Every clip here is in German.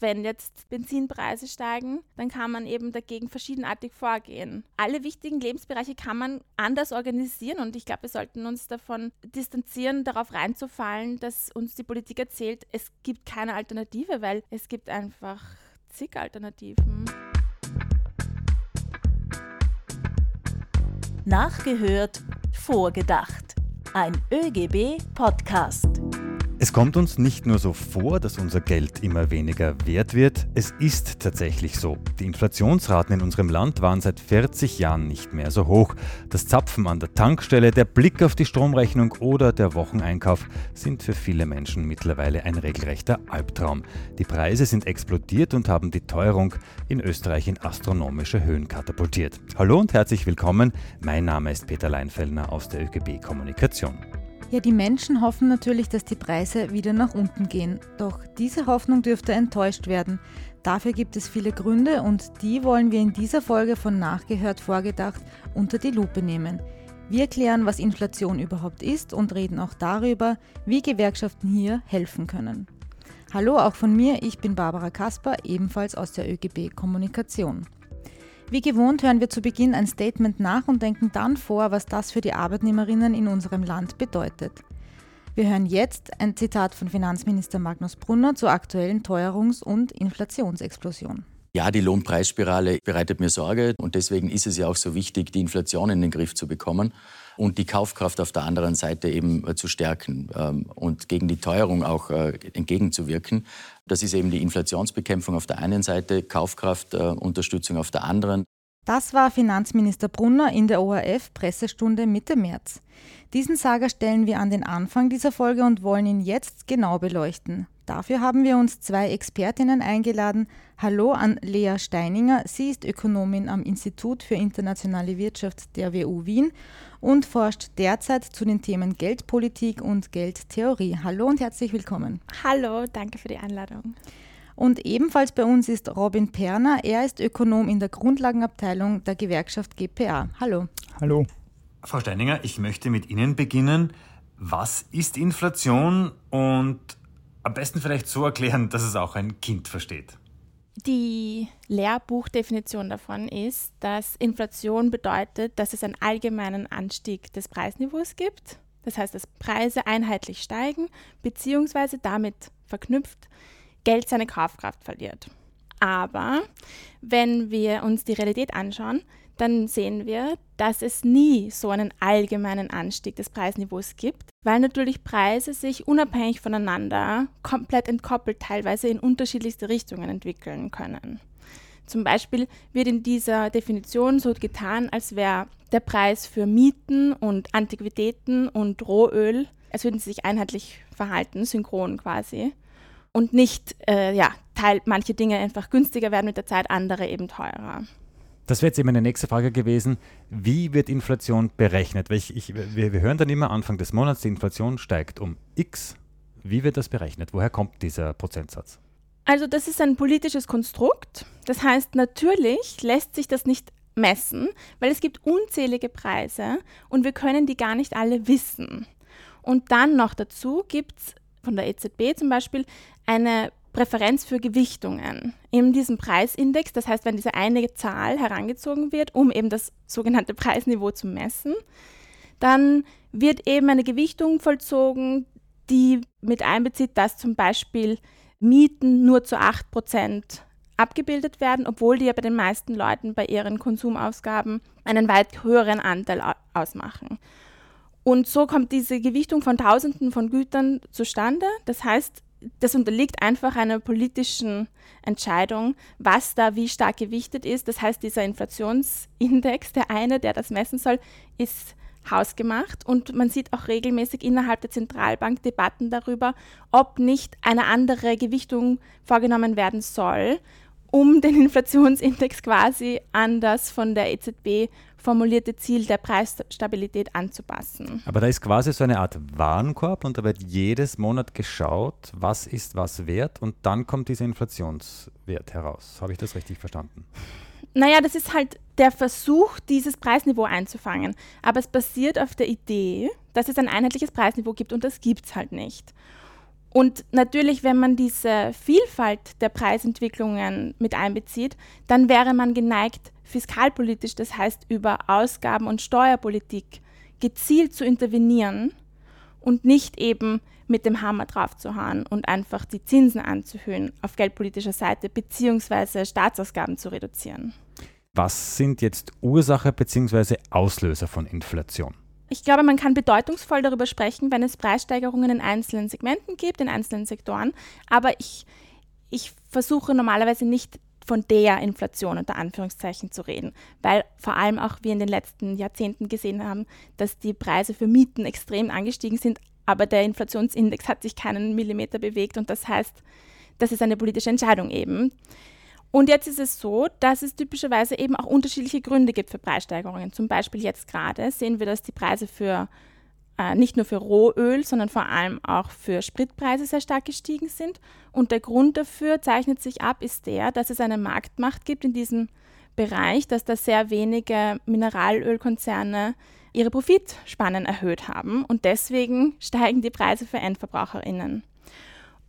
wenn jetzt Benzinpreise steigen, dann kann man eben dagegen verschiedenartig vorgehen. Alle wichtigen Lebensbereiche kann man anders organisieren und ich glaube, wir sollten uns davon distanzieren, darauf reinzufallen, dass uns die Politik erzählt, es gibt keine Alternative, weil es gibt einfach zig Alternativen. Nachgehört, vorgedacht. Ein ÖGB-Podcast. Es kommt uns nicht nur so vor, dass unser Geld immer weniger wert wird, es ist tatsächlich so. Die Inflationsraten in unserem Land waren seit 40 Jahren nicht mehr so hoch. Das Zapfen an der Tankstelle, der Blick auf die Stromrechnung oder der Wocheneinkauf sind für viele Menschen mittlerweile ein regelrechter Albtraum. Die Preise sind explodiert und haben die Teuerung in Österreich in astronomische Höhen katapultiert. Hallo und herzlich willkommen. Mein Name ist Peter Leinfellner aus der ÖGB Kommunikation. Ja, die Menschen hoffen natürlich, dass die Preise wieder nach unten gehen. Doch diese Hoffnung dürfte enttäuscht werden. Dafür gibt es viele Gründe und die wollen wir in dieser Folge von Nachgehört vorgedacht unter die Lupe nehmen. Wir klären, was Inflation überhaupt ist und reden auch darüber, wie Gewerkschaften hier helfen können. Hallo auch von mir, ich bin Barbara Kasper, ebenfalls aus der ÖGB Kommunikation. Wie gewohnt hören wir zu Beginn ein Statement nach und denken dann vor, was das für die Arbeitnehmerinnen in unserem Land bedeutet. Wir hören jetzt ein Zitat von Finanzminister Magnus Brunner zur aktuellen Teuerungs- und Inflationsexplosion. Ja, die Lohnpreisspirale bereitet mir Sorge und deswegen ist es ja auch so wichtig, die Inflation in den Griff zu bekommen und die Kaufkraft auf der anderen Seite eben äh, zu stärken ähm, und gegen die Teuerung auch äh, entgegenzuwirken. Das ist eben die Inflationsbekämpfung auf der einen Seite, Kaufkraftunterstützung auf der anderen. Das war Finanzminister Brunner in der ORF-Pressestunde Mitte März. Diesen Sager stellen wir an den Anfang dieser Folge und wollen ihn jetzt genau beleuchten. Dafür haben wir uns zwei Expertinnen eingeladen. Hallo an Lea Steininger. Sie ist Ökonomin am Institut für internationale Wirtschaft der WU Wien und forscht derzeit zu den Themen Geldpolitik und Geldtheorie. Hallo und herzlich willkommen. Hallo, danke für die Einladung. Und ebenfalls bei uns ist Robin Perner. Er ist Ökonom in der Grundlagenabteilung der Gewerkschaft GPA. Hallo. Hallo. Frau Steininger, ich möchte mit Ihnen beginnen. Was ist Inflation und am besten vielleicht so erklären, dass es auch ein Kind versteht? Die Lehrbuchdefinition davon ist, dass Inflation bedeutet, dass es einen allgemeinen Anstieg des Preisniveaus gibt. Das heißt, dass Preise einheitlich steigen, beziehungsweise damit verknüpft Geld seine Kaufkraft verliert. Aber wenn wir uns die Realität anschauen, dann sehen wir, dass es nie so einen allgemeinen Anstieg des Preisniveaus gibt, weil natürlich Preise sich unabhängig voneinander komplett entkoppelt teilweise in unterschiedlichste Richtungen entwickeln können. Zum Beispiel wird in dieser Definition so getan, als wäre der Preis für Mieten und Antiquitäten und Rohöl, als würden sie sich einheitlich verhalten, synchron quasi. Und nicht, äh, ja, Teil, manche Dinge einfach günstiger werden mit der Zeit, andere eben teurer. Das wäre jetzt eben meine nächste Frage gewesen. Wie wird Inflation berechnet? Weil ich, ich, wir, wir hören dann immer Anfang des Monats, die Inflation steigt um X. Wie wird das berechnet? Woher kommt dieser Prozentsatz? Also das ist ein politisches Konstrukt. Das heißt, natürlich lässt sich das nicht messen, weil es gibt unzählige Preise und wir können die gar nicht alle wissen. Und dann noch dazu gibt es von der EZB zum Beispiel eine Präferenz für Gewichtungen in diesem Preisindex. Das heißt, wenn diese eine Zahl herangezogen wird, um eben das sogenannte Preisniveau zu messen, dann wird eben eine Gewichtung vollzogen, die mit einbezieht, dass zum Beispiel Mieten nur zu 8% abgebildet werden, obwohl die ja bei den meisten Leuten bei ihren Konsumausgaben einen weit höheren Anteil ausmachen. Und so kommt diese Gewichtung von Tausenden von Gütern zustande. Das heißt, das unterliegt einfach einer politischen Entscheidung, was da wie stark gewichtet ist. Das heißt, dieser Inflationsindex, der eine, der das messen soll, ist hausgemacht und man sieht auch regelmäßig innerhalb der Zentralbank Debatten darüber, ob nicht eine andere Gewichtung vorgenommen werden soll, um den Inflationsindex quasi an das von der EZB formulierte Ziel der Preisstabilität anzupassen. Aber da ist quasi so eine Art Warenkorb und da wird jedes Monat geschaut, was ist was wert und dann kommt dieser Inflationswert heraus. Habe ich das richtig verstanden? Naja, das ist halt der Versuch, dieses Preisniveau einzufangen. Aber es basiert auf der Idee, dass es ein einheitliches Preisniveau gibt und das gibt es halt nicht. Und natürlich, wenn man diese Vielfalt der Preisentwicklungen mit einbezieht, dann wäre man geneigt, fiskalpolitisch, das heißt über Ausgaben- und Steuerpolitik, gezielt zu intervenieren und nicht eben mit dem Hammer draufzuhauen und einfach die Zinsen anzuhöhen auf geldpolitischer Seite beziehungsweise Staatsausgaben zu reduzieren. Was sind jetzt Ursache bzw. Auslöser von Inflation? Ich glaube, man kann bedeutungsvoll darüber sprechen, wenn es Preissteigerungen in einzelnen Segmenten gibt, in einzelnen Sektoren. Aber ich, ich versuche normalerweise nicht von der Inflation unter Anführungszeichen zu reden, weil vor allem auch wir in den letzten Jahrzehnten gesehen haben, dass die Preise für Mieten extrem angestiegen sind, aber der Inflationsindex hat sich keinen Millimeter bewegt und das heißt, das ist eine politische Entscheidung eben. Und jetzt ist es so, dass es typischerweise eben auch unterschiedliche Gründe gibt für Preissteigerungen. Zum Beispiel jetzt gerade sehen wir, dass die Preise für äh, nicht nur für Rohöl, sondern vor allem auch für Spritpreise sehr stark gestiegen sind. Und der Grund dafür zeichnet sich ab, ist der, dass es eine Marktmacht gibt in diesem Bereich, dass da sehr wenige Mineralölkonzerne ihre Profitspannen erhöht haben und deswegen steigen die Preise für Endverbraucherinnen.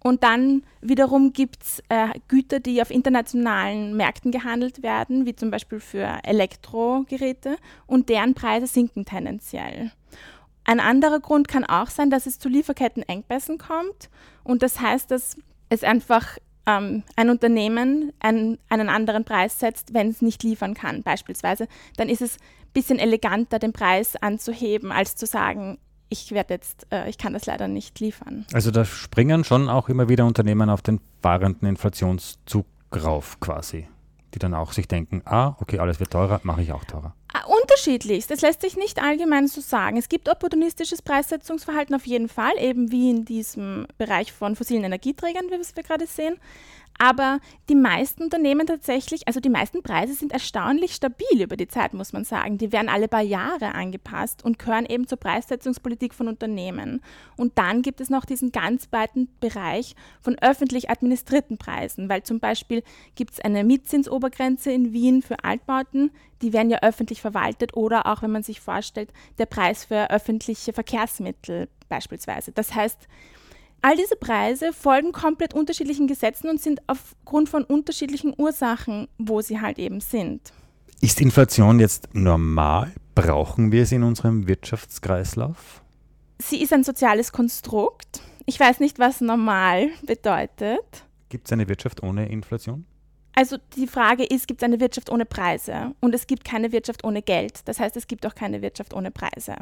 Und dann wiederum gibt es äh, Güter, die auf internationalen Märkten gehandelt werden, wie zum Beispiel für Elektrogeräte, und deren Preise sinken tendenziell. Ein anderer Grund kann auch sein, dass es zu Lieferkettenengpässen kommt. Und das heißt, dass es einfach ähm, ein Unternehmen einen, einen anderen Preis setzt, wenn es nicht liefern kann, beispielsweise. Dann ist es ein bisschen eleganter, den Preis anzuheben, als zu sagen, ich werde jetzt, äh, ich kann das leider nicht liefern. Also da springen schon auch immer wieder Unternehmen auf den fahrenden Inflationszug rauf quasi, die dann auch sich denken, ah, okay, alles wird teurer, mache ich auch teurer. Ah, unterschiedlichst. Das lässt sich nicht allgemein so sagen. Es gibt opportunistisches Preissetzungsverhalten auf jeden Fall, eben wie in diesem Bereich von fossilen Energieträgern, wie wir gerade sehen. Aber die meisten Unternehmen tatsächlich, also die meisten Preise sind erstaunlich stabil über die Zeit, muss man sagen. Die werden alle paar Jahre angepasst und gehören eben zur Preissetzungspolitik von Unternehmen. Und dann gibt es noch diesen ganz weiten Bereich von öffentlich administrierten Preisen, weil zum Beispiel gibt es eine Mietzinsobergrenze in Wien für Altbauten, die werden ja öffentlich verwaltet oder auch, wenn man sich vorstellt, der Preis für öffentliche Verkehrsmittel beispielsweise. Das heißt, All diese Preise folgen komplett unterschiedlichen Gesetzen und sind aufgrund von unterschiedlichen Ursachen, wo sie halt eben sind. Ist Inflation jetzt normal? Brauchen wir sie in unserem Wirtschaftskreislauf? Sie ist ein soziales Konstrukt. Ich weiß nicht, was normal bedeutet. Gibt es eine Wirtschaft ohne Inflation? Also die Frage ist, gibt es eine Wirtschaft ohne Preise? Und es gibt keine Wirtschaft ohne Geld. Das heißt, es gibt auch keine Wirtschaft ohne Preise.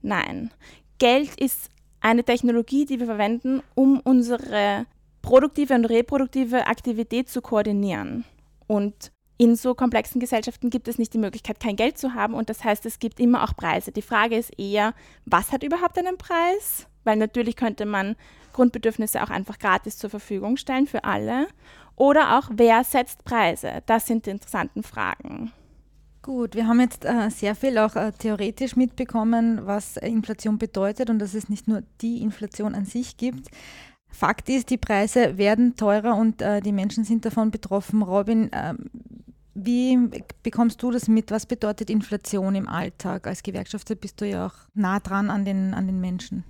Nein. Geld ist eine Technologie, die wir verwenden, um unsere produktive und reproduktive Aktivität zu koordinieren. Und in so komplexen Gesellschaften gibt es nicht die Möglichkeit, kein Geld zu haben und das heißt, es gibt immer auch Preise. Die Frage ist eher, was hat überhaupt einen Preis? Weil natürlich könnte man Grundbedürfnisse auch einfach gratis zur Verfügung stellen für alle. Oder auch, wer setzt Preise? Das sind die interessanten Fragen. Gut, wir haben jetzt äh, sehr viel auch äh, theoretisch mitbekommen, was Inflation bedeutet und dass es nicht nur die Inflation an sich gibt. Fakt ist, die Preise werden teurer und äh, die Menschen sind davon betroffen. Robin, ähm, wie bekommst du das mit? Was bedeutet Inflation im Alltag? Als Gewerkschafter bist du ja auch nah dran an den, an den Menschen.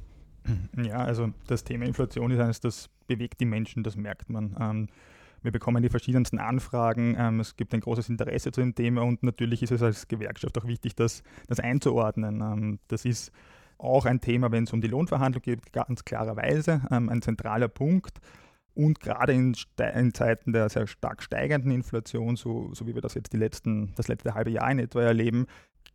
Ja, also das Thema Inflation ist eines, das bewegt die Menschen, das merkt man. Ähm, wir bekommen die verschiedensten Anfragen. Ähm, es gibt ein großes Interesse zu dem Thema und natürlich ist es als Gewerkschaft auch wichtig, das, das einzuordnen. Ähm, das ist auch ein Thema, wenn es um die Lohnverhandlung geht, ganz klarerweise ähm, ein zentraler Punkt. Und gerade in, in, Zeiten der sehr stark steigenden Inflation, so, so wie wir das jetzt die letzten, das letzte halbe Jahr in etwa erleben,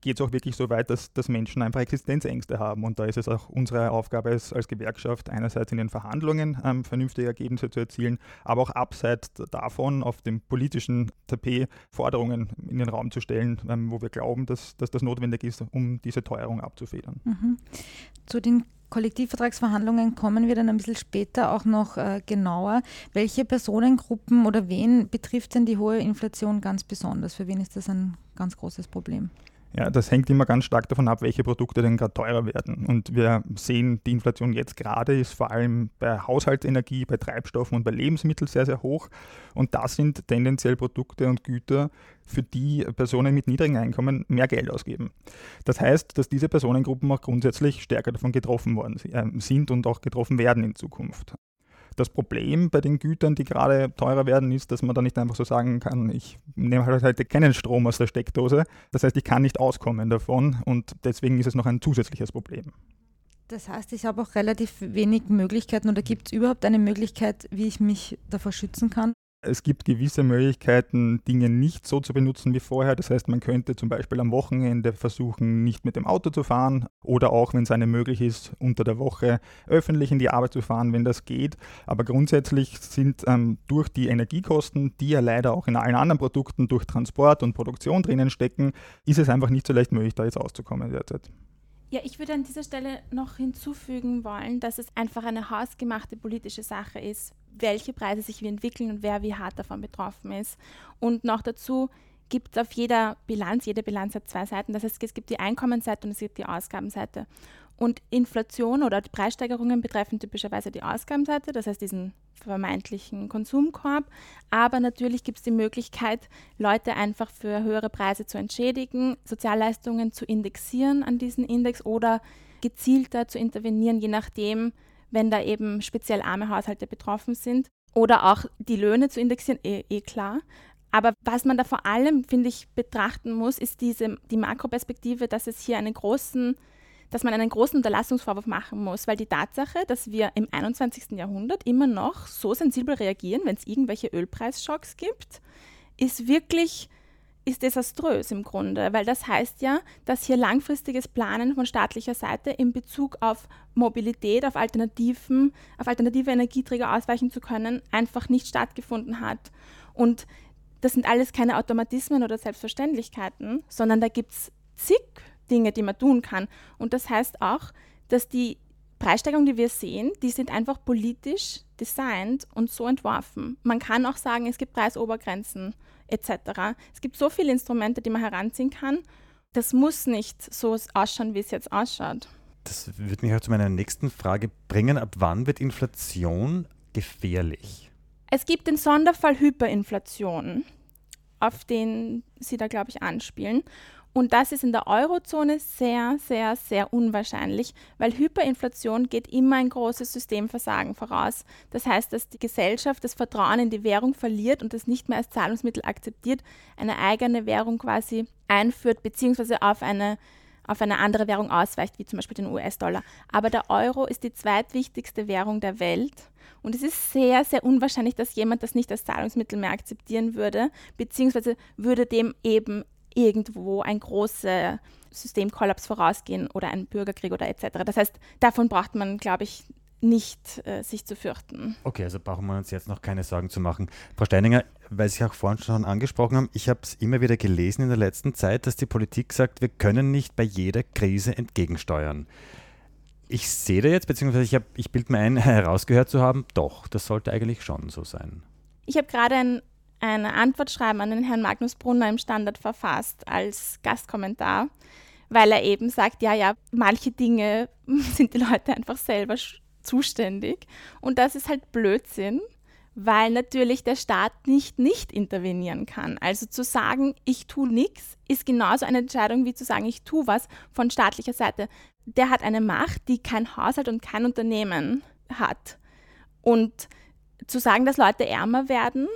geht es auch wirklich so weit, dass, dass Menschen einfach Existenzängste haben. Und da ist es auch unsere Aufgabe als, als Gewerkschaft, einerseits in den Verhandlungen ähm, vernünftige Ergebnisse zu erzielen, aber auch abseits davon auf dem politischen Tapet Forderungen in den Raum zu stellen, ähm, wo wir glauben, dass, dass das notwendig ist, um diese Teuerung abzufedern. Mhm. Zu den Kollektivvertragsverhandlungen kommen wir dann ein bisschen später auch noch äh, genauer. Welche Personengruppen oder wen betrifft denn die hohe Inflation ganz besonders? Für wen ist das ein ganz großes Problem? Ja, das hängt immer ganz stark davon ab, welche Produkte denn gerade teurer werden. Und wir sehen, die Inflation jetzt gerade ist vor allem bei Haushaltsenergie, bei Treibstoffen und bei Lebensmitteln sehr, sehr hoch. Und das sind tendenziell Produkte und Güter, für die Personen mit niedrigen Einkommen mehr Geld ausgeben. Das heißt, dass diese Personengruppen auch grundsätzlich stärker davon getroffen worden äh, sind und auch getroffen werden in Zukunft. Das Problem bei den Gütern, die gerade teurer werden, ist, dass man da nicht einfach so sagen kann, ich nehme halt heute keinen Strom aus der Steckdose. Das heißt, ich kann nicht auskommen davon und deswegen ist es noch ein zusätzliches Problem. Das heißt, ich habe auch relativ wenig Möglichkeiten oder gibt es überhaupt eine Möglichkeit, wie ich mich davor schützen kann? Es gibt gewisse Möglichkeiten, Dinge nicht so zu benutzen wie vorher. Das heißt, man könnte zum Beispiel am Wochenende versuchen, nicht mit dem Auto zu fahren oder auch, wenn es einem möglich ist, unter der Woche öffentlich in die Arbeit zu fahren, wenn das geht. Aber grundsätzlich sind ähm, durch die Energiekosten, die ja leider auch in allen anderen Produkten durch Transport und Produktion drinnen stecken, ist es einfach nicht so leicht möglich, da jetzt auszukommen derzeit. Ja, ich würde an dieser Stelle noch hinzufügen wollen, dass es einfach eine hausgemachte politische Sache ist, welche Preise sich wie entwickeln und wer wie hart davon betroffen ist. Und noch dazu gibt es auf jeder Bilanz, jede Bilanz hat zwei Seiten. Das heißt, es gibt die Einkommensseite und es gibt die Ausgabenseite. Und Inflation oder die Preissteigerungen betreffen typischerweise die Ausgabenseite, das heißt diesen vermeintlichen Konsumkorb. Aber natürlich gibt es die Möglichkeit, Leute einfach für höhere Preise zu entschädigen, Sozialleistungen zu indexieren an diesen Index oder gezielter zu intervenieren, je nachdem, wenn da eben speziell arme Haushalte betroffen sind. Oder auch die Löhne zu indexieren, eh, eh klar. Aber was man da vor allem, finde ich, betrachten muss, ist diese, die Makroperspektive, dass es hier einen großen dass man einen großen Unterlassungsvorwurf machen muss, weil die Tatsache, dass wir im 21. Jahrhundert immer noch so sensibel reagieren, wenn es irgendwelche Ölpreisschocks gibt, ist wirklich ist desaströs im Grunde, weil das heißt ja, dass hier langfristiges Planen von staatlicher Seite in Bezug auf Mobilität, auf Alternativen, auf alternative Energieträger ausweichen zu können, einfach nicht stattgefunden hat. Und das sind alles keine Automatismen oder Selbstverständlichkeiten, sondern da gibt es zig Dinge, die man tun kann. Und das heißt auch, dass die Preissteigerungen, die wir sehen, die sind einfach politisch designt und so entworfen. Man kann auch sagen, es gibt Preisobergrenzen etc. Es gibt so viele Instrumente, die man heranziehen kann. Das muss nicht so ausschauen, wie es jetzt ausschaut. Das würde mich auch zu meiner nächsten Frage bringen. Ab wann wird Inflation gefährlich? Es gibt den Sonderfall Hyperinflation, auf den Sie da, glaube ich, anspielen. Und das ist in der Eurozone sehr, sehr, sehr unwahrscheinlich, weil Hyperinflation geht immer ein großes Systemversagen voraus. Das heißt, dass die Gesellschaft das Vertrauen in die Währung verliert und das nicht mehr als Zahlungsmittel akzeptiert, eine eigene Währung quasi einführt, beziehungsweise auf eine, auf eine andere Währung ausweicht, wie zum Beispiel den US-Dollar. Aber der Euro ist die zweitwichtigste Währung der Welt. Und es ist sehr, sehr unwahrscheinlich, dass jemand das nicht als Zahlungsmittel mehr akzeptieren würde, beziehungsweise würde dem eben irgendwo ein großer Systemkollaps vorausgehen oder ein Bürgerkrieg oder etc. Das heißt, davon braucht man, glaube ich, nicht äh, sich zu fürchten. Okay, also brauchen wir uns jetzt noch keine Sorgen zu machen. Frau Steininger, weil Sie auch vorhin schon angesprochen haben, ich habe es immer wieder gelesen in der letzten Zeit, dass die Politik sagt, wir können nicht bei jeder Krise entgegensteuern. Ich sehe da jetzt, beziehungsweise ich, ich bilde mir ein, herausgehört zu haben, doch, das sollte eigentlich schon so sein. Ich habe gerade ein ein Antwortschreiben an den Herrn Magnus Brunner im Standard verfasst als Gastkommentar, weil er eben sagt, ja, ja, manche Dinge sind die Leute einfach selber zuständig und das ist halt Blödsinn, weil natürlich der Staat nicht nicht intervenieren kann. Also zu sagen, ich tue nichts, ist genauso eine Entscheidung wie zu sagen, ich tue was von staatlicher Seite. Der hat eine Macht, die kein Haushalt und kein Unternehmen hat. Und zu sagen, dass Leute ärmer werden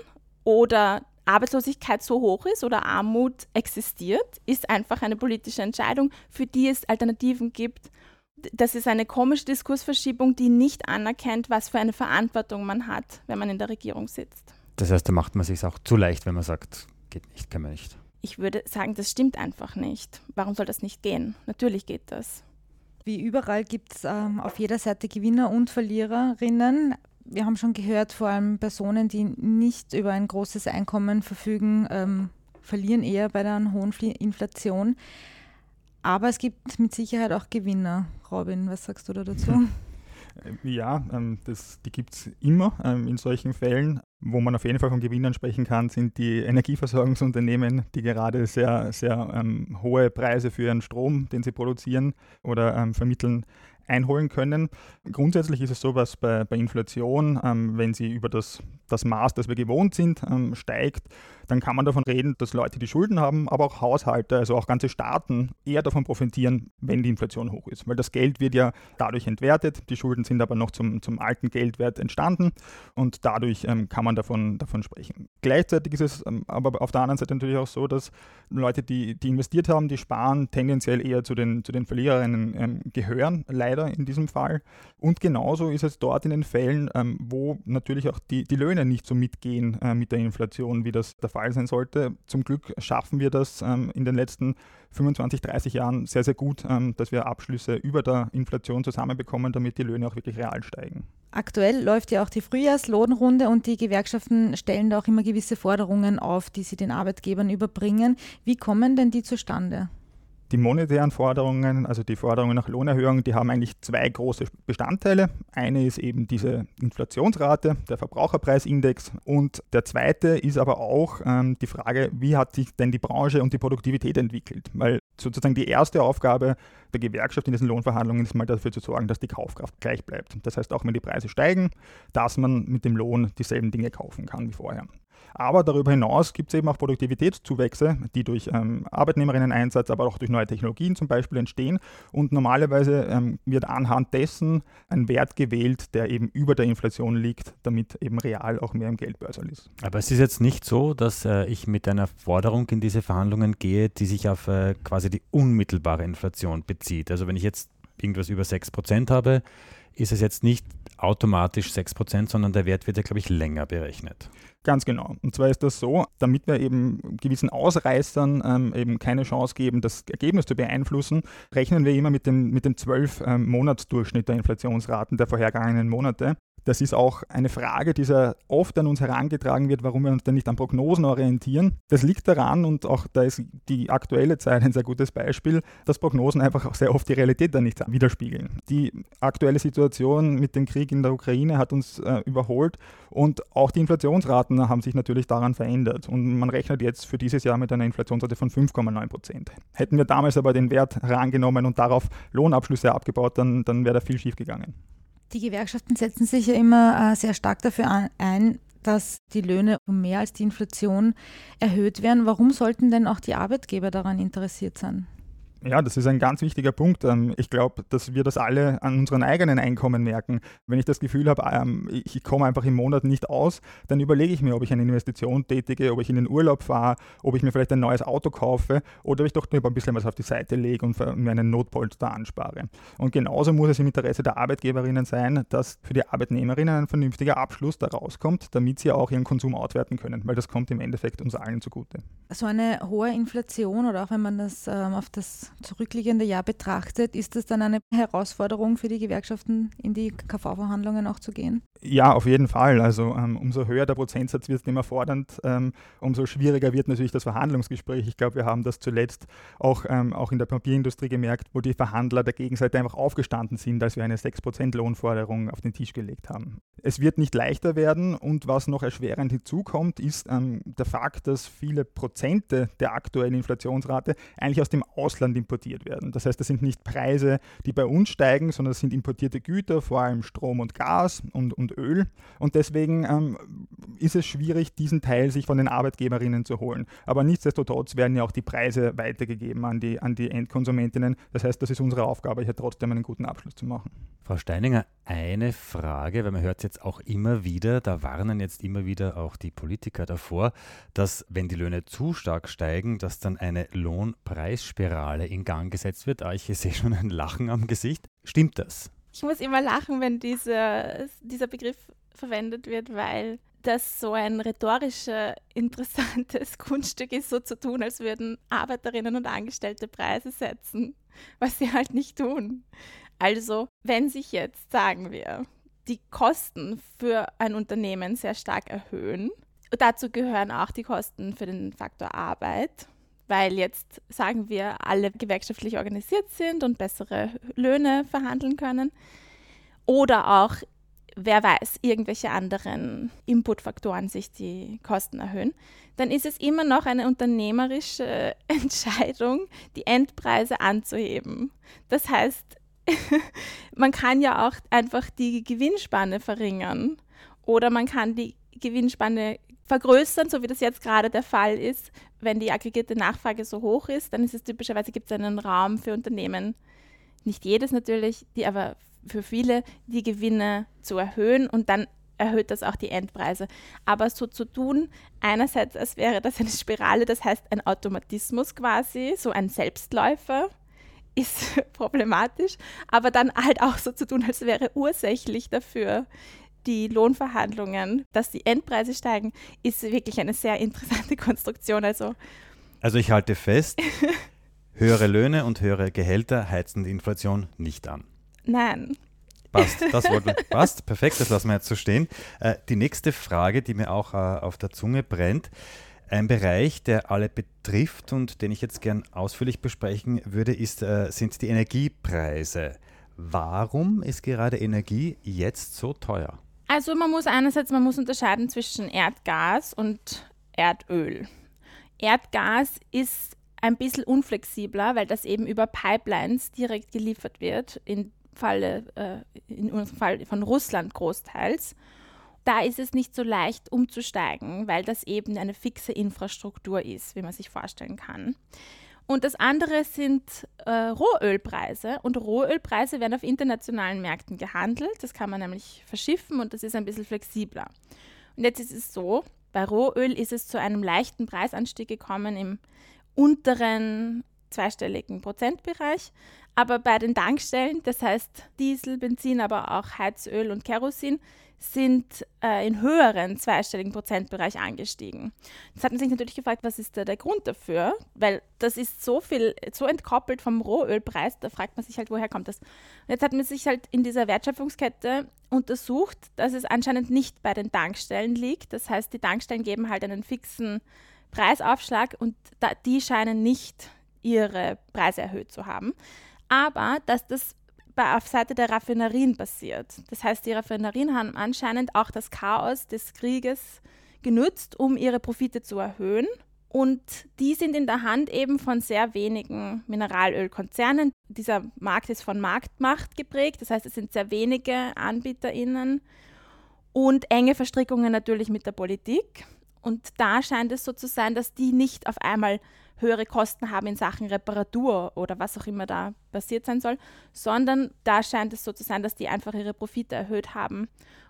oder Arbeitslosigkeit so hoch ist oder Armut existiert, ist einfach eine politische Entscheidung, für die es Alternativen gibt. Das ist eine komische Diskursverschiebung, die nicht anerkennt, was für eine Verantwortung man hat, wenn man in der Regierung sitzt. Das heißt, da macht man sich auch zu leicht, wenn man sagt, geht nicht, kann man nicht. Ich würde sagen, das stimmt einfach nicht. Warum soll das nicht gehen? Natürlich geht das. Wie überall gibt es ähm, auf jeder Seite Gewinner und Verliererinnen wir haben schon gehört, vor allem Personen, die nicht über ein großes Einkommen verfügen, ähm, verlieren eher bei einer hohen Inflation. Aber es gibt mit Sicherheit auch Gewinner. Robin, was sagst du da dazu? Ja, ähm, das, die gibt es immer ähm, in solchen Fällen. Wo man auf jeden Fall von Gewinnern sprechen kann, sind die Energieversorgungsunternehmen, die gerade sehr, sehr ähm, hohe Preise für ihren Strom, den sie produzieren oder ähm, vermitteln, einholen können. Grundsätzlich ist es so, dass bei, bei Inflation, ähm, wenn sie über das, das Maß, das wir gewohnt sind, ähm, steigt, dann kann man davon reden, dass Leute, die Schulden haben, aber auch Haushalte, also auch ganze Staaten eher davon profitieren, wenn die Inflation hoch ist. Weil das Geld wird ja dadurch entwertet, die Schulden sind aber noch zum, zum alten Geldwert entstanden und dadurch ähm, kann man davon, davon sprechen. Gleichzeitig ist es ähm, aber auf der anderen Seite natürlich auch so, dass Leute, die, die investiert haben, die sparen, tendenziell eher zu den, zu den Verliererinnen ähm, gehören, leider in diesem Fall. Und genauso ist es dort in den Fällen, ähm, wo natürlich auch die, die Löhne nicht so mitgehen äh, mit der Inflation, wie das der Fall sein sollte. Zum Glück schaffen wir das ähm, in den letzten 25, 30 Jahren sehr, sehr gut, ähm, dass wir Abschlüsse über der Inflation zusammenbekommen, damit die Löhne auch wirklich real steigen. Aktuell läuft ja auch die Frühjahrslohnrunde und die Gewerkschaften stellen da auch immer gewisse Forderungen auf, die sie den Arbeitgebern überbringen. Wie kommen denn die zustande? Die monetären Forderungen, also die Forderungen nach Lohnerhöhung, die haben eigentlich zwei große Bestandteile. Eine ist eben diese Inflationsrate, der Verbraucherpreisindex. Und der zweite ist aber auch ähm, die Frage, wie hat sich denn die Branche und die Produktivität entwickelt? Weil sozusagen die erste Aufgabe der Gewerkschaft in diesen Lohnverhandlungen ist mal dafür zu sorgen, dass die Kaufkraft gleich bleibt. Das heißt, auch wenn die Preise steigen, dass man mit dem Lohn dieselben Dinge kaufen kann wie vorher. Aber darüber hinaus gibt es eben auch Produktivitätszuwächse, die durch ähm, Arbeitnehmerinnen-Einsatz, aber auch durch neue Technologien zum Beispiel entstehen. Und normalerweise ähm, wird anhand dessen ein Wert gewählt, der eben über der Inflation liegt, damit eben real auch mehr im Geldbörsel ist. Aber es ist jetzt nicht so, dass äh, ich mit einer Forderung in diese Verhandlungen gehe, die sich auf äh, quasi die unmittelbare Inflation bezieht. Also wenn ich jetzt irgendwas über 6% habe, ist es jetzt nicht automatisch 6%, sondern der Wert wird ja, glaube ich, länger berechnet. Ganz genau. Und zwar ist das so, damit wir eben gewissen Ausreißern ähm, eben keine Chance geben, das Ergebnis zu beeinflussen, rechnen wir immer mit dem, mit dem 12-Monats-Durchschnitt ähm, der Inflationsraten der vorhergegangenen Monate. Das ist auch eine Frage, die sehr oft an uns herangetragen wird, warum wir uns denn nicht an Prognosen orientieren. Das liegt daran, und auch da ist die aktuelle Zeit ein sehr gutes Beispiel, dass Prognosen einfach auch sehr oft die Realität dann nicht widerspiegeln. Die aktuelle Situation mit dem Krieg in der Ukraine hat uns äh, überholt und auch die Inflationsraten haben sich natürlich daran verändert. Und man rechnet jetzt für dieses Jahr mit einer Inflationsrate von 5,9 Prozent. Hätten wir damals aber den Wert herangenommen und darauf Lohnabschlüsse abgebaut, dann, dann wäre da viel schief gegangen. Die Gewerkschaften setzen sich ja immer äh, sehr stark dafür ein, dass die Löhne um mehr als die Inflation erhöht werden. Warum sollten denn auch die Arbeitgeber daran interessiert sein? Ja, das ist ein ganz wichtiger Punkt. Ähm, ich glaube, dass wir das alle an unseren eigenen Einkommen merken. Wenn ich das Gefühl habe, ähm, ich komme einfach im Monat nicht aus, dann überlege ich mir, ob ich eine Investition tätige, ob ich in den Urlaub fahre, ob ich mir vielleicht ein neues Auto kaufe oder ob ich doch lieber ein bisschen was auf die Seite lege und mir einen Notpolster anspare. Und genauso muss es im Interesse der Arbeitgeberinnen sein, dass für die Arbeitnehmerinnen ein vernünftiger Abschluss da rauskommt, damit sie auch ihren Konsum auswerten können, weil das kommt im Endeffekt uns allen zugute. So eine hohe Inflation oder auch wenn man das ähm, auf das zurückliegende Jahr betrachtet, ist das dann eine Herausforderung für die Gewerkschaften, in die KV-Verhandlungen auch zu gehen? Ja, auf jeden Fall. Also ähm, umso höher der Prozentsatz wird immer fordernd, ähm, umso schwieriger wird natürlich das Verhandlungsgespräch. Ich glaube, wir haben das zuletzt auch, ähm, auch in der Papierindustrie gemerkt, wo die Verhandler der Gegenseite einfach aufgestanden sind, als wir eine 6% Lohnforderung auf den Tisch gelegt haben. Es wird nicht leichter werden und was noch erschwerend hinzukommt, ist ähm, der Fakt, dass viele Prozente der aktuellen Inflationsrate eigentlich aus dem Ausland importiert werden. Das heißt, das sind nicht Preise, die bei uns steigen, sondern das sind importierte Güter, vor allem Strom und Gas und, und Öl. Und deswegen ähm, ist es schwierig, diesen Teil sich von den Arbeitgeberinnen zu holen. Aber nichtsdestotrotz werden ja auch die Preise weitergegeben an die, an die Endkonsumentinnen. Das heißt, das ist unsere Aufgabe, hier trotzdem einen guten Abschluss zu machen. Frau Steininger, eine Frage, weil man hört es jetzt auch immer wieder, da warnen jetzt immer wieder auch die Politiker davor, dass wenn die Löhne zu stark steigen, dass dann eine Lohnpreisspirale in Gang gesetzt wird. Ah, ich sehe schon ein Lachen am Gesicht. Stimmt das? Ich muss immer lachen, wenn dieser, dieser Begriff verwendet wird, weil das so ein rhetorisch interessantes Kunststück ist, so zu tun, als würden Arbeiterinnen und Angestellte Preise setzen, was sie halt nicht tun. Also, wenn sich jetzt, sagen wir, die Kosten für ein Unternehmen sehr stark erhöhen, dazu gehören auch die Kosten für den Faktor Arbeit, weil jetzt, sagen wir, alle gewerkschaftlich organisiert sind und bessere Löhne verhandeln können. Oder auch, wer weiß, irgendwelche anderen Inputfaktoren sich die Kosten erhöhen, dann ist es immer noch eine unternehmerische Entscheidung, die Endpreise anzuheben. Das heißt, man kann ja auch einfach die Gewinnspanne verringern oder man kann die Gewinnspanne vergrößern, so wie das jetzt gerade der Fall ist. Wenn die aggregierte Nachfrage so hoch ist, dann ist es typischerweise gibt es einen Raum für Unternehmen, nicht jedes natürlich, die aber für viele die Gewinne zu erhöhen und dann erhöht das auch die Endpreise. Aber so zu tun, einerseits, als wäre das eine Spirale, das heißt ein Automatismus quasi, so ein Selbstläufer, ist problematisch, aber dann halt auch so zu tun, als wäre ursächlich dafür die Lohnverhandlungen, dass die Endpreise steigen, ist wirklich eine sehr interessante Konstruktion. Also, also ich halte fest, höhere Löhne und höhere Gehälter heizen die Inflation nicht an. Nein. Passt, das wollten, passt, perfekt, das lassen wir jetzt so stehen. Äh, die nächste Frage, die mir auch äh, auf der Zunge brennt, ein Bereich, der alle betrifft und den ich jetzt gern ausführlich besprechen würde, ist, äh, sind die Energiepreise. Warum ist gerade Energie jetzt so teuer? Also man muss einerseits, man muss unterscheiden zwischen Erdgas und Erdöl. Erdgas ist ein bisschen unflexibler, weil das eben über Pipelines direkt geliefert wird, im Falle, äh, in unserem Fall von Russland großteils da ist es nicht so leicht umzusteigen, weil das eben eine fixe Infrastruktur ist, wie man sich vorstellen kann. Und das andere sind äh, Rohölpreise. Und Rohölpreise werden auf internationalen Märkten gehandelt. Das kann man nämlich verschiffen und das ist ein bisschen flexibler. Und jetzt ist es so, bei Rohöl ist es zu einem leichten Preisanstieg gekommen im unteren zweistelligen Prozentbereich. Aber bei den Tankstellen, das heißt Diesel, Benzin, aber auch Heizöl und Kerosin, sind äh, in höheren zweistelligen Prozentbereich angestiegen. Jetzt hat man sich natürlich gefragt, was ist da der Grund dafür? Weil das ist so viel, so entkoppelt vom Rohölpreis, da fragt man sich halt, woher kommt das? Und jetzt hat man sich halt in dieser Wertschöpfungskette untersucht, dass es anscheinend nicht bei den Tankstellen liegt. Das heißt, die Tankstellen geben halt einen fixen Preisaufschlag und da, die scheinen nicht ihre Preise erhöht zu haben. Aber dass das bei, auf Seite der Raffinerien passiert. Das heißt, die Raffinerien haben anscheinend auch das Chaos des Krieges genutzt, um ihre Profite zu erhöhen. Und die sind in der Hand eben von sehr wenigen Mineralölkonzernen. Dieser Markt ist von Marktmacht geprägt, das heißt, es sind sehr wenige AnbieterInnen und enge Verstrickungen natürlich mit der Politik. Und da scheint es so zu sein, dass die nicht auf einmal höhere Kosten haben in Sachen Reparatur oder was auch immer da passiert sein soll, sondern da scheint es so zu sein, dass die einfach ihre Profite erhöht haben.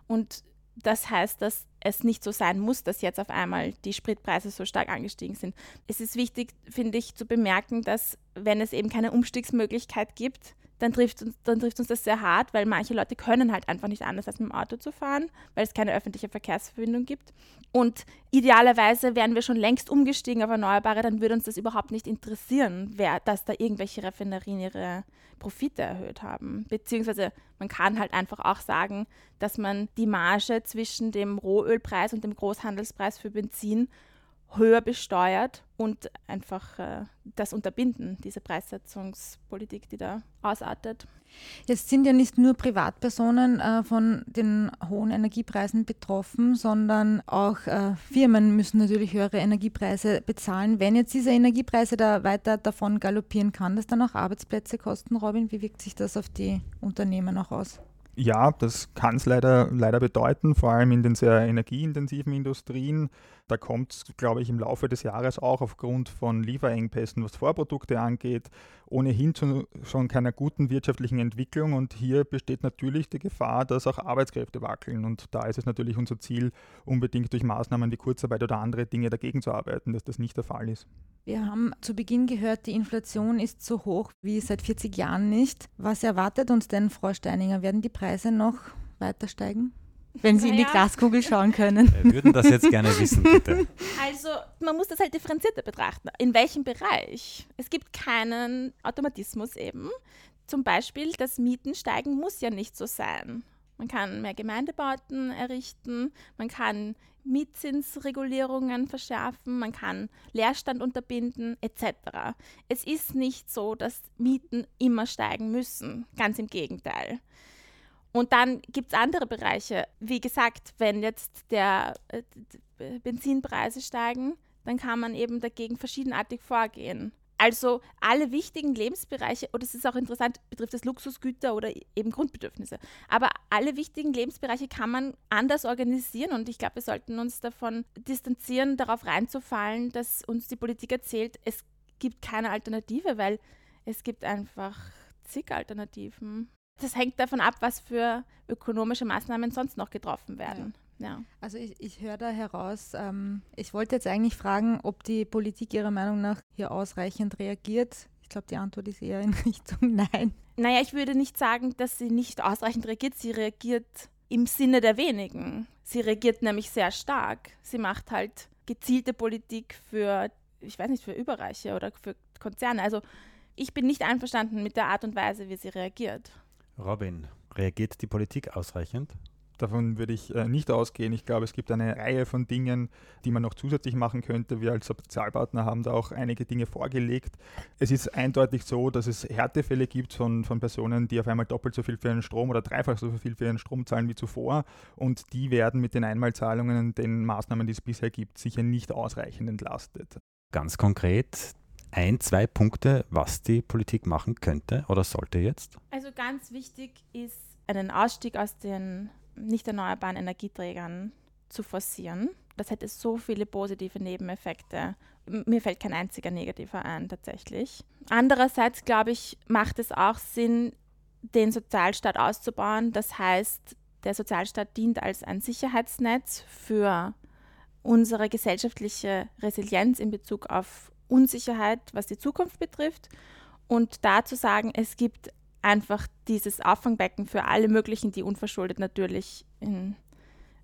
Und das heißt, dass es nicht so sein muss, dass jetzt auf einmal die Spritpreise so stark angestiegen sind. Es ist wichtig, finde ich, zu bemerken, dass wenn es eben keine Umstiegsmöglichkeit gibt, dann trifft, uns, dann trifft uns das sehr hart, weil manche Leute können halt einfach nicht anders, als mit dem Auto zu fahren, weil es keine öffentliche Verkehrsverbindung gibt. Und idealerweise wären wir schon längst umgestiegen auf Erneuerbare, dann würde uns das überhaupt nicht interessieren, wer, dass da irgendwelche Raffinerien ihre Profite erhöht haben. Beziehungsweise man kann halt einfach auch sagen, dass man die Marge zwischen dem Rohölpreis und dem Großhandelspreis für Benzin höher besteuert und einfach äh, das unterbinden, diese Preissetzungspolitik, die da ausartet. Jetzt sind ja nicht nur Privatpersonen äh, von den hohen Energiepreisen betroffen, sondern auch äh, Firmen müssen natürlich höhere Energiepreise bezahlen. Wenn jetzt diese Energiepreise da weiter davon galoppieren, kann das dann auch Arbeitsplätze kosten, Robin? Wie wirkt sich das auf die Unternehmen auch aus? Ja, das kann es leider, leider bedeuten, vor allem in den sehr energieintensiven Industrien. Da kommt es, glaube ich, im Laufe des Jahres auch aufgrund von Lieferengpässen, was Vorprodukte angeht, ohnehin zu schon keiner guten wirtschaftlichen Entwicklung. Und hier besteht natürlich die Gefahr, dass auch Arbeitskräfte wackeln. Und da ist es natürlich unser Ziel, unbedingt durch Maßnahmen wie Kurzarbeit oder andere Dinge dagegen zu arbeiten, dass das nicht der Fall ist. Wir haben zu Beginn gehört, die Inflation ist so hoch wie seit 40 Jahren nicht. Was erwartet uns denn, Frau Steininger? Werden die Preise noch weiter steigen? Wenn Sie naja. in die Glaskugel schauen können. Wir würden das jetzt gerne wissen, bitte. Also, man muss das halt differenzierter betrachten. In welchem Bereich? Es gibt keinen Automatismus eben. Zum Beispiel, das Mieten steigen muss ja nicht so sein. Man kann mehr Gemeindebauten errichten, man kann Mietzinsregulierungen verschärfen, man kann Leerstand unterbinden etc. Es ist nicht so, dass Mieten immer steigen müssen, ganz im Gegenteil. Und dann gibt es andere Bereiche. Wie gesagt, wenn jetzt der äh, Benzinpreise steigen, dann kann man eben dagegen verschiedenartig vorgehen. Also alle wichtigen Lebensbereiche, und es ist auch interessant, betrifft es Luxusgüter oder eben Grundbedürfnisse. Aber alle wichtigen Lebensbereiche kann man anders organisieren und ich glaube, wir sollten uns davon distanzieren, darauf reinzufallen, dass uns die Politik erzählt, es gibt keine Alternative, weil es gibt einfach zig Alternativen. Das hängt davon ab, was für ökonomische Maßnahmen sonst noch getroffen werden. Ja. ja. Also ich, ich höre da heraus, ähm, ich wollte jetzt eigentlich fragen, ob die Politik Ihrer Meinung nach hier ausreichend reagiert. Ich glaube, die Antwort ist eher in Richtung Nein. Naja, ich würde nicht sagen, dass sie nicht ausreichend reagiert. Sie reagiert im Sinne der wenigen. Sie reagiert nämlich sehr stark. Sie macht halt gezielte Politik für, ich weiß nicht, für Überreiche oder für Konzerne. Also ich bin nicht einverstanden mit der Art und Weise, wie sie reagiert. Robin, reagiert die Politik ausreichend? Davon würde ich äh, nicht ausgehen. Ich glaube, es gibt eine Reihe von Dingen, die man noch zusätzlich machen könnte. Wir als Sozialpartner haben da auch einige Dinge vorgelegt. Es ist eindeutig so, dass es Härtefälle gibt von, von Personen, die auf einmal doppelt so viel für ihren Strom oder dreifach so viel für ihren Strom zahlen wie zuvor. Und die werden mit den Einmalzahlungen und den Maßnahmen, die es bisher gibt, sicher nicht ausreichend entlastet. Ganz konkret, ein, zwei Punkte, was die Politik machen könnte oder sollte jetzt? Also ganz wichtig ist, einen Ausstieg aus den nicht erneuerbaren Energieträgern zu forcieren. Das hätte so viele positive Nebeneffekte. Mir fällt kein einziger negativer ein, tatsächlich. Andererseits, glaube ich, macht es auch Sinn, den Sozialstaat auszubauen. Das heißt, der Sozialstaat dient als ein Sicherheitsnetz für unsere gesellschaftliche Resilienz in Bezug auf Unsicherheit, was die Zukunft betrifft. Und da zu sagen, es gibt einfach dieses Auffangbecken für alle möglichen, die unverschuldet natürlich in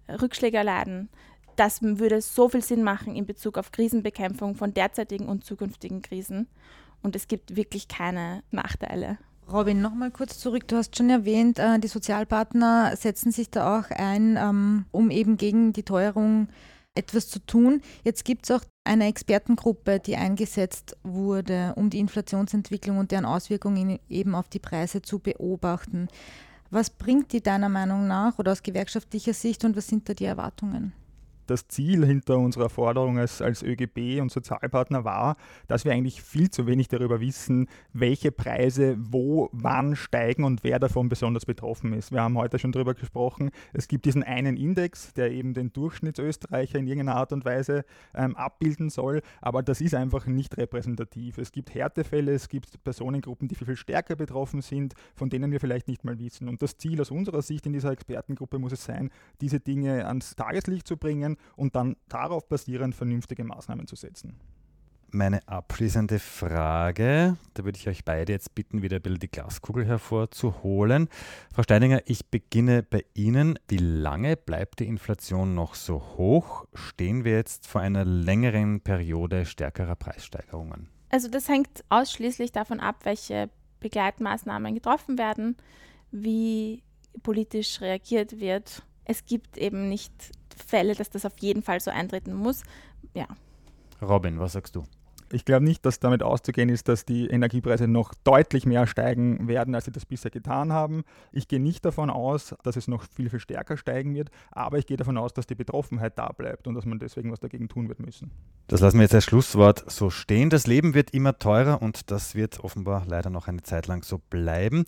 Rückschläge erleiden. Das würde so viel Sinn machen in Bezug auf Krisenbekämpfung von derzeitigen und zukünftigen Krisen. Und es gibt wirklich keine Nachteile. Robin, nochmal kurz zurück. Du hast schon erwähnt, äh, die Sozialpartner setzen sich da auch ein, ähm, um eben gegen die Teuerung etwas zu tun. Jetzt gibt es auch eine Expertengruppe, die eingesetzt wurde, um die Inflationsentwicklung und deren Auswirkungen eben auf die Preise zu beobachten. Was bringt die deiner Meinung nach oder aus gewerkschaftlicher Sicht und was sind da die Erwartungen? Das Ziel hinter unserer Forderung als, als ÖGB und Sozialpartner war, dass wir eigentlich viel zu wenig darüber wissen, welche Preise wo, wann steigen und wer davon besonders betroffen ist. Wir haben heute schon darüber gesprochen, es gibt diesen einen Index, der eben den Durchschnittsösterreicher in irgendeiner Art und Weise ähm, abbilden soll, aber das ist einfach nicht repräsentativ. Es gibt Härtefälle, es gibt Personengruppen, die viel, viel stärker betroffen sind, von denen wir vielleicht nicht mal wissen. Und das Ziel aus unserer Sicht in dieser Expertengruppe muss es sein, diese Dinge ans Tageslicht zu bringen und dann darauf basierend vernünftige Maßnahmen zu setzen. Meine abschließende Frage, da würde ich euch beide jetzt bitten, wieder ein bisschen die Glaskugel hervorzuholen. Frau Steininger, ich beginne bei Ihnen. Wie lange bleibt die Inflation noch so hoch? Stehen wir jetzt vor einer längeren Periode stärkerer Preissteigerungen? Also das hängt ausschließlich davon ab, welche Begleitmaßnahmen getroffen werden, wie politisch reagiert wird. Es gibt eben nicht Fälle, dass das auf jeden Fall so eintreten muss. Ja. Robin, was sagst du? Ich glaube nicht, dass damit auszugehen ist, dass die Energiepreise noch deutlich mehr steigen werden, als sie das bisher getan haben. Ich gehe nicht davon aus, dass es noch viel, viel stärker steigen wird, aber ich gehe davon aus, dass die Betroffenheit da bleibt und dass man deswegen was dagegen tun wird müssen. Das lassen wir jetzt als Schlusswort so stehen. Das Leben wird immer teurer und das wird offenbar leider noch eine Zeit lang so bleiben.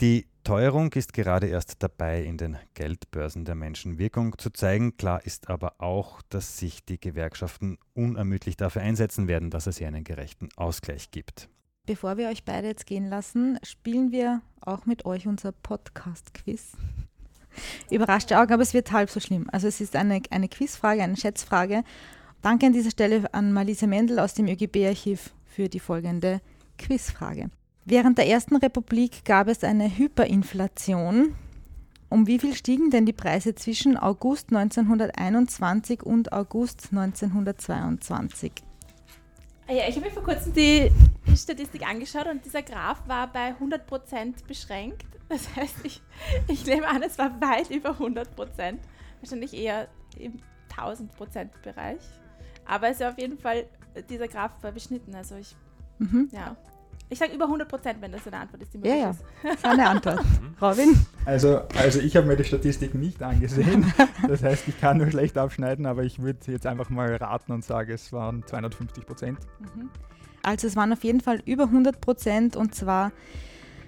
Die Teuerung ist gerade erst dabei, in den Geldbörsen der Menschen Wirkung zu zeigen. Klar ist aber auch, dass sich die Gewerkschaften unermüdlich dafür einsetzen werden, dass es hier einen gerechten Ausgleich gibt. Bevor wir euch beide jetzt gehen lassen, spielen wir auch mit euch unser Podcast-Quiz. Überraschte Augen, aber es wird halb so schlimm. Also es ist eine, eine Quizfrage, eine Schätzfrage. Danke an dieser Stelle an Malise Mendel aus dem ÖGB-Archiv für die folgende Quizfrage. Während der Ersten Republik gab es eine Hyperinflation. Um wie viel stiegen denn die Preise zwischen August 1921 und August 1922? Ah ja, ich habe mir vor kurzem die Statistik angeschaut und dieser Graph war bei 100% beschränkt. Das heißt, ich, ich nehme an, es war weit über 100%. Wahrscheinlich eher im 1000%-Bereich. Aber es ist auf jeden Fall, dieser Graph war beschnitten. Also ich, mhm. ja. Ich sage über 100 Prozent, wenn das eine Antwort ist, die Ja, möglich ja. ist. Das ist eine Antwort. Robin? Also, also ich habe mir die Statistik nicht angesehen. Das heißt, ich kann nur schlecht abschneiden, aber ich würde jetzt einfach mal raten und sage, es waren 250 Prozent. Also es waren auf jeden Fall über 100 Prozent und zwar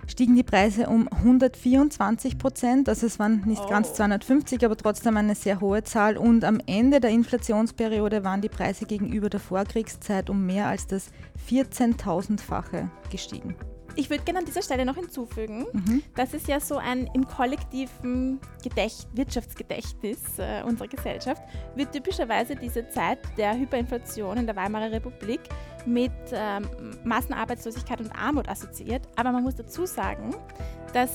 stiegen die Preise um 124 Prozent. Also es waren nicht Oh. ganz 250, aber trotzdem eine sehr hohe Zahl. Und am Ende der Inflationsperiode waren die Preise gegenüber der Vorkriegszeit um mehr als das 14.000-fache gestiegen. Ich würde gerne an dieser Stelle noch hinzufügen, Mhm. das ist ja so ein im kollektiven Gedächt Wirtschaftsgedächtnis äh, unserer Gesellschaft, wird typischerweise diese Zeit der Hyperinflation in der Weimarer Republik mit ähm, Massenarbeitslosigkeit und Armut assoziiert. Aber man muss dazu sagen, dass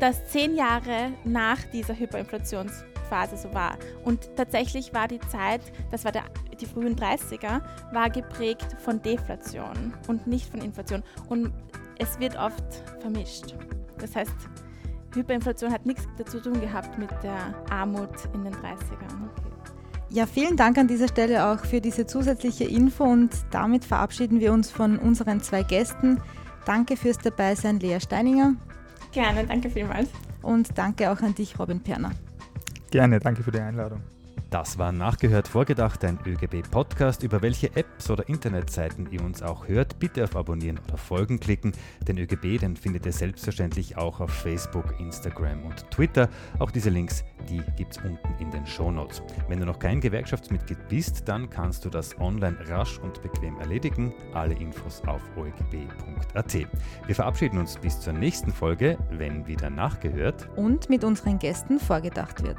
das zehn Jahre nach dieser Hyperinflationsphase so war. Und tatsächlich war die Zeit, das war der, die frühen 30er, war geprägt von Deflation und nicht von Inflation. Und es wird oft vermischt. Das heißt, Hyperinflation hat nichts dazu tun gehabt mit der Armut in den 30ern. Ja, vielen Dank an dieser Stelle auch für diese zusätzliche Info und damit verabschieden wir uns von unseren zwei Gästen. Danke fürs Dabeisein, Lea Steininger Gerne, danke vielmals. und danke auch an dich, Robin Perner. Gerne, danke für die Einladung. Das war Nachgehört Vorgedacht, ein ÖGB-Podcast. Über welche Apps oder Internetseiten ihr uns auch hört, bitte auf Abonnieren oder Folgen klicken. Den ÖGB, den findet ihr selbstverständlich auch auf Facebook, Instagram und Twitter. Auch diese Links, die gibt es unten in den Shownotes. Wenn du noch kein Gewerkschaftsmitglied bist, dann kannst du das online rasch und bequem erledigen. Alle Infos auf oegb.at. Wir verabschieden uns bis zur nächsten Folge, wenn wieder nachgehört. Und mit unseren Gästen vorgedacht wird.